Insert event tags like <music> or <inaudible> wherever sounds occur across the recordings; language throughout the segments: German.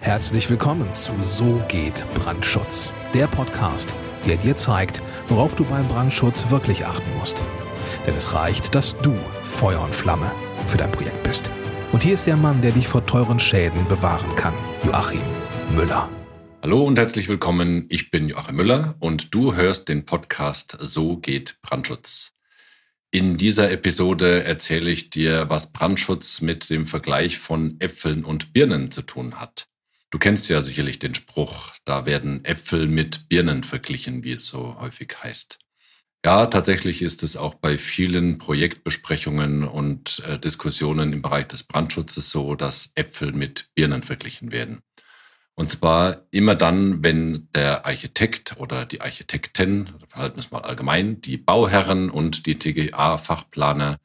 Herzlich willkommen zu So geht Brandschutz, der Podcast, der dir zeigt, worauf du beim Brandschutz wirklich achten musst. Denn es reicht, dass du Feuer und Flamme für dein Projekt bist. Und hier ist der Mann, der dich vor teuren Schäden bewahren kann, Joachim Müller. Hallo und herzlich willkommen, ich bin Joachim Müller und du hörst den Podcast So geht Brandschutz. In dieser Episode erzähle ich dir, was Brandschutz mit dem Vergleich von Äpfeln und Birnen zu tun hat. Du kennst ja sicherlich den Spruch, da werden Äpfel mit Birnen verglichen, wie es so häufig heißt. Ja, tatsächlich ist es auch bei vielen Projektbesprechungen und äh, Diskussionen im Bereich des Brandschutzes so, dass Äpfel mit Birnen verglichen werden. Und zwar immer dann, wenn der Architekt oder die Architektin, verhalten wir es mal allgemein, die Bauherren und die TGA-Fachplaner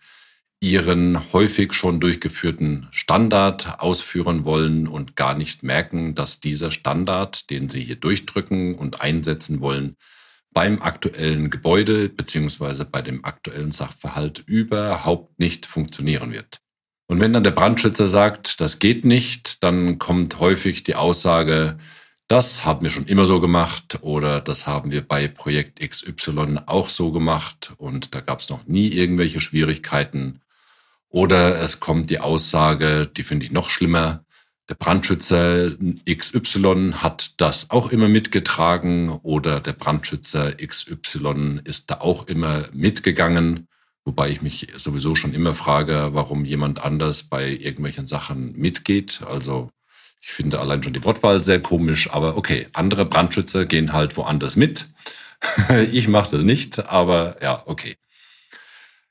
ihren häufig schon durchgeführten Standard ausführen wollen und gar nicht merken, dass dieser Standard, den sie hier durchdrücken und einsetzen wollen, beim aktuellen Gebäude beziehungsweise bei dem aktuellen Sachverhalt überhaupt nicht funktionieren wird. Und wenn dann der Brandschützer sagt, das geht nicht, dann kommt häufig die Aussage, das haben wir schon immer so gemacht oder das haben wir bei Projekt XY auch so gemacht und da gab es noch nie irgendwelche Schwierigkeiten oder es kommt die Aussage, die finde ich noch schlimmer, der Brandschützer XY hat das auch immer mitgetragen oder der Brandschützer XY ist da auch immer mitgegangen. Wobei ich mich sowieso schon immer frage, warum jemand anders bei irgendwelchen Sachen mitgeht. Also ich finde allein schon die Wortwahl sehr komisch, aber okay, andere Brandschützer gehen halt woanders mit. <laughs> ich mache das nicht, aber ja, okay.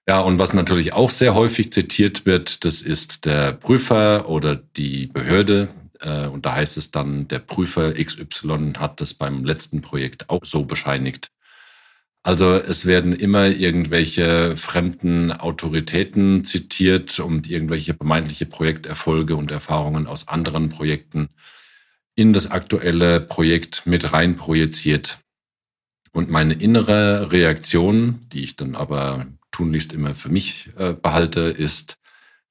Ja, und was natürlich auch sehr häufig zitiert wird, das ist der Prüfer oder die Behörde. Äh, und da heißt es dann, der Prüfer XY hat das beim letzten Projekt auch so bescheinigt. Also es werden immer irgendwelche fremden Autoritäten zitiert und irgendwelche vermeintliche Projekterfolge und Erfahrungen aus anderen Projekten in das aktuelle Projekt mit rein projiziert. Und meine innere Reaktion, die ich dann aber tunlichst immer für mich äh, behalte, ist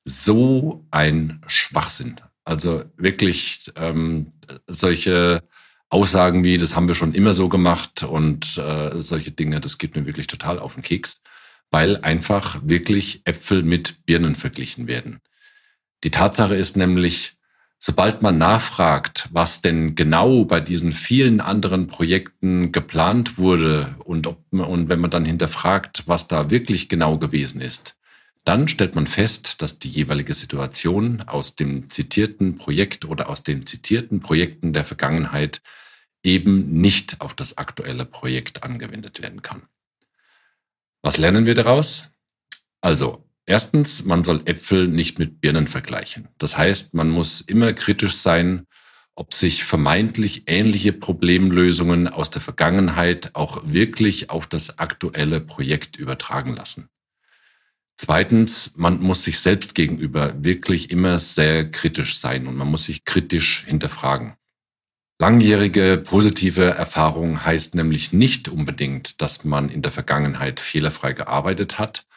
so ein Schwachsinn. Also wirklich ähm, solche Aussagen wie, das haben wir schon immer so gemacht und äh, solche Dinge, das geht mir wirklich total auf den Keks, weil einfach wirklich Äpfel mit Birnen verglichen werden. Die Tatsache ist nämlich, sobald man nachfragt, was denn genau bei diesen vielen anderen Projekten geplant wurde und, ob, und wenn man dann hinterfragt, was da wirklich genau gewesen ist, dann stellt man fest, dass die jeweilige Situation aus dem zitierten Projekt oder aus den zitierten Projekten der Vergangenheit eben nicht auf das aktuelle Projekt angewendet werden kann. Was lernen wir daraus? Also, Erstens, man soll Äpfel nicht mit Birnen vergleichen. Das heißt, man muss immer kritisch sein, ob sich vermeintlich ähnliche Problemlösungen aus der Vergangenheit auch wirklich auf das aktuelle Projekt übertragen lassen. Zweitens, man muss sich selbst gegenüber wirklich immer sehr kritisch sein und man muss sich kritisch hinterfragen. Langjährige positive Erfahrung heißt nämlich nicht unbedingt, dass man in der Vergangenheit fehlerfrei gearbeitet hat,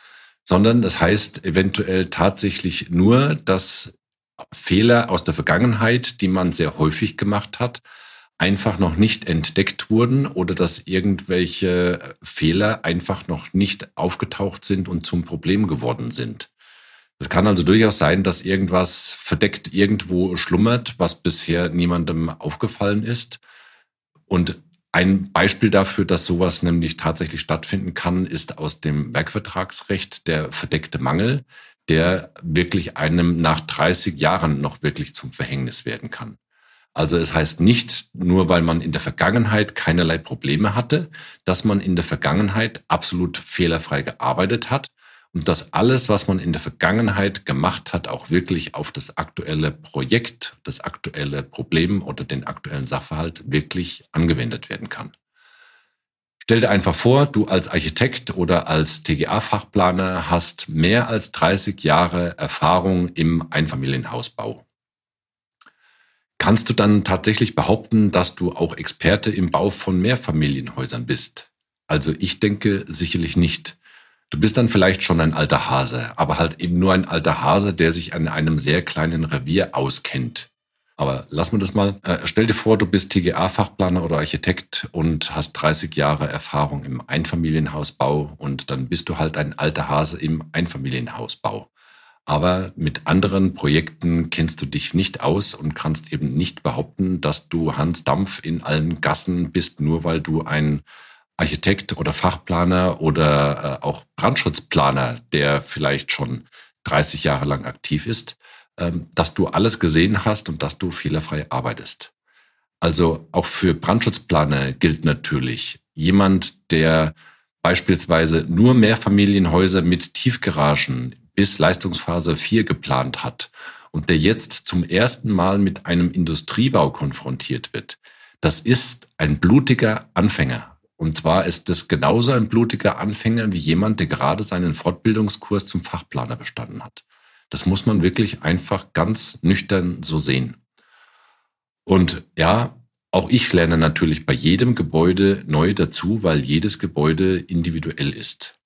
sondern das heißt eventuell tatsächlich nur, dass Fehler aus der Vergangenheit, die man sehr häufig gemacht hat, einfach noch nicht entdeckt wurden oder dass irgendwelche Fehler einfach noch nicht aufgetaucht sind und zum Problem geworden sind. Es kann also durchaus sein, dass irgendwas verdeckt irgendwo schlummert, was bisher niemandem aufgefallen ist. Und ein Beispiel dafür, dass sowas nämlich tatsächlich stattfinden kann, ist aus dem Werkvertragsrecht der verdeckte Mangel, der wirklich einem nach 30 Jahren noch wirklich zum Verhängnis werden kann. Also es heißt nicht, nur weil man in der Vergangenheit keinerlei Probleme hatte, dass man in der Vergangenheit absolut fehlerfrei gearbeitet hat und dass alles, was man in der Vergangenheit gemacht hat, auch wirklich auf das aktuelle Projekt, das aktuelle Problem oder den aktuellen Sachverhalt wirklich angewendet werden kann. Stell dir einfach vor, du als Architekt oder als TGA-Fachplaner hast mehr als 30 Jahre Erfahrung im Einfamilienhausbau. Kannst du dann tatsächlich behaupten, dass du auch Experte im Bau von Mehrfamilienhäusern bist? Also ich denke sicherlich nicht. Du bist dann vielleicht schon ein alter Hase, aber halt eben nur ein alter Hase, der sich an einem sehr kleinen Revier auskennt. Aber lassen wir das mal. Äh, stell dir vor, du bist TGA-Fachplaner oder Architekt und hast 30 Jahre Erfahrung im Einfamilienhausbau und dann bist du halt ein alter Hase im Einfamilienhausbau. Aber mit anderen Projekten kennst du dich nicht aus und kannst eben nicht behaupten, dass du Hans Dampf in allen Gassen bist, nur weil du ein Architekt oder Fachplaner oder äh, auch Brandschutzplaner, der vielleicht schon 30 Jahre lang aktiv ist, ähm, dass du alles gesehen hast und dass du fehlerfrei arbeitest. Also auch für Brandschutzplaner gilt natürlich, jemand, der beispielsweise nur Mehrfamilienhäuser mit Tiefgaragen bis Leistungsphase 4 geplant hat und der jetzt zum ersten Mal mit einem Industriebau konfrontiert wird, das ist ein blutiger Anfänger. Und zwar ist es genauso ein blutiger Anfänger wie jemand, der gerade seinen Fortbildungskurs zum Fachplaner bestanden hat. Das muss man wirklich einfach ganz nüchtern so sehen. Und ja, auch ich lerne natürlich bei jedem Gebäude neu dazu, weil jedes Gebäude individuell ist.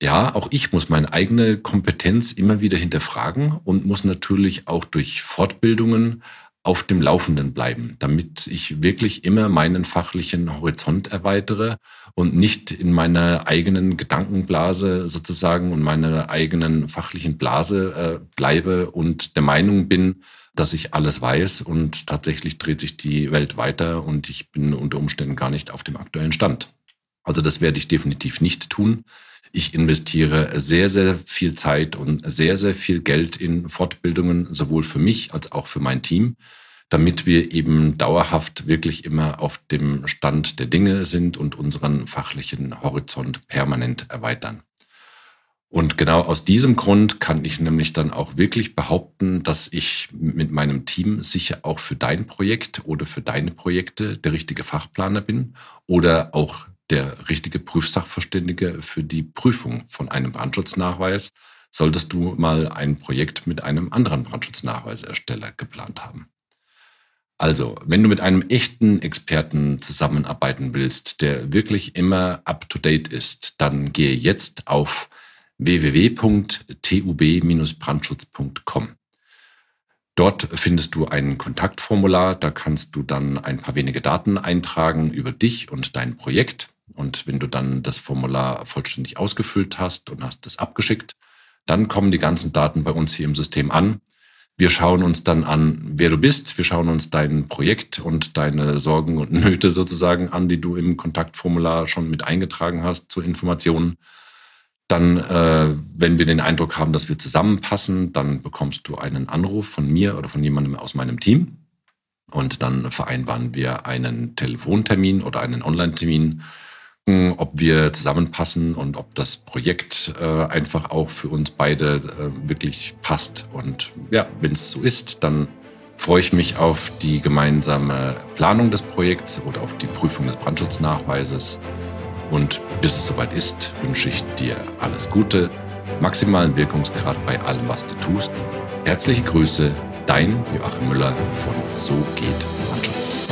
Ja, auch ich muss meine eigene Kompetenz immer wieder hinterfragen und muss natürlich auch durch Fortbildungen auf dem Laufenden bleiben, damit ich wirklich immer meinen fachlichen Horizont erweitere und nicht in meiner eigenen Gedankenblase sozusagen und meiner eigenen fachlichen Blase äh, bleibe und der Meinung bin, dass ich alles weiß und tatsächlich dreht sich die Welt weiter und ich bin unter Umständen gar nicht auf dem aktuellen Stand. Also das werde ich definitiv nicht tun. Ich investiere sehr, sehr viel Zeit und sehr, sehr viel Geld in Fortbildungen, sowohl für mich als auch für mein Team, damit wir eben dauerhaft wirklich immer auf dem Stand der Dinge sind und unseren fachlichen Horizont permanent erweitern. Und genau aus diesem Grund kann ich nämlich dann auch wirklich behaupten, dass ich mit meinem Team sicher auch für dein Projekt oder für deine Projekte der richtige Fachplaner bin oder auch der richtige Prüfsachverständige für die Prüfung von einem Brandschutznachweis, solltest du mal ein Projekt mit einem anderen Brandschutznachweisersteller geplant haben. Also, wenn du mit einem echten Experten zusammenarbeiten willst, der wirklich immer up-to-date ist, dann gehe jetzt auf www.tub-brandschutz.com. Dort findest du ein Kontaktformular, da kannst du dann ein paar wenige Daten eintragen über dich und dein Projekt. Und wenn du dann das Formular vollständig ausgefüllt hast und hast es abgeschickt, dann kommen die ganzen Daten bei uns hier im System an. Wir schauen uns dann an, wer du bist. Wir schauen uns dein Projekt und deine Sorgen und <laughs> Nöte sozusagen an, die du im Kontaktformular schon mit eingetragen hast zur Information. Dann, äh, wenn wir den Eindruck haben, dass wir zusammenpassen, dann bekommst du einen Anruf von mir oder von jemandem aus meinem Team. Und dann vereinbaren wir einen Telefontermin oder einen Online-Termin ob wir zusammenpassen und ob das Projekt äh, einfach auch für uns beide äh, wirklich passt. Und ja, wenn es so ist, dann freue ich mich auf die gemeinsame Planung des Projekts oder auf die Prüfung des Brandschutznachweises. Und bis es soweit ist, wünsche ich dir alles Gute, maximalen Wirkungsgrad bei allem, was du tust. Herzliche Grüße, dein Joachim Müller von So geht Brandschutz.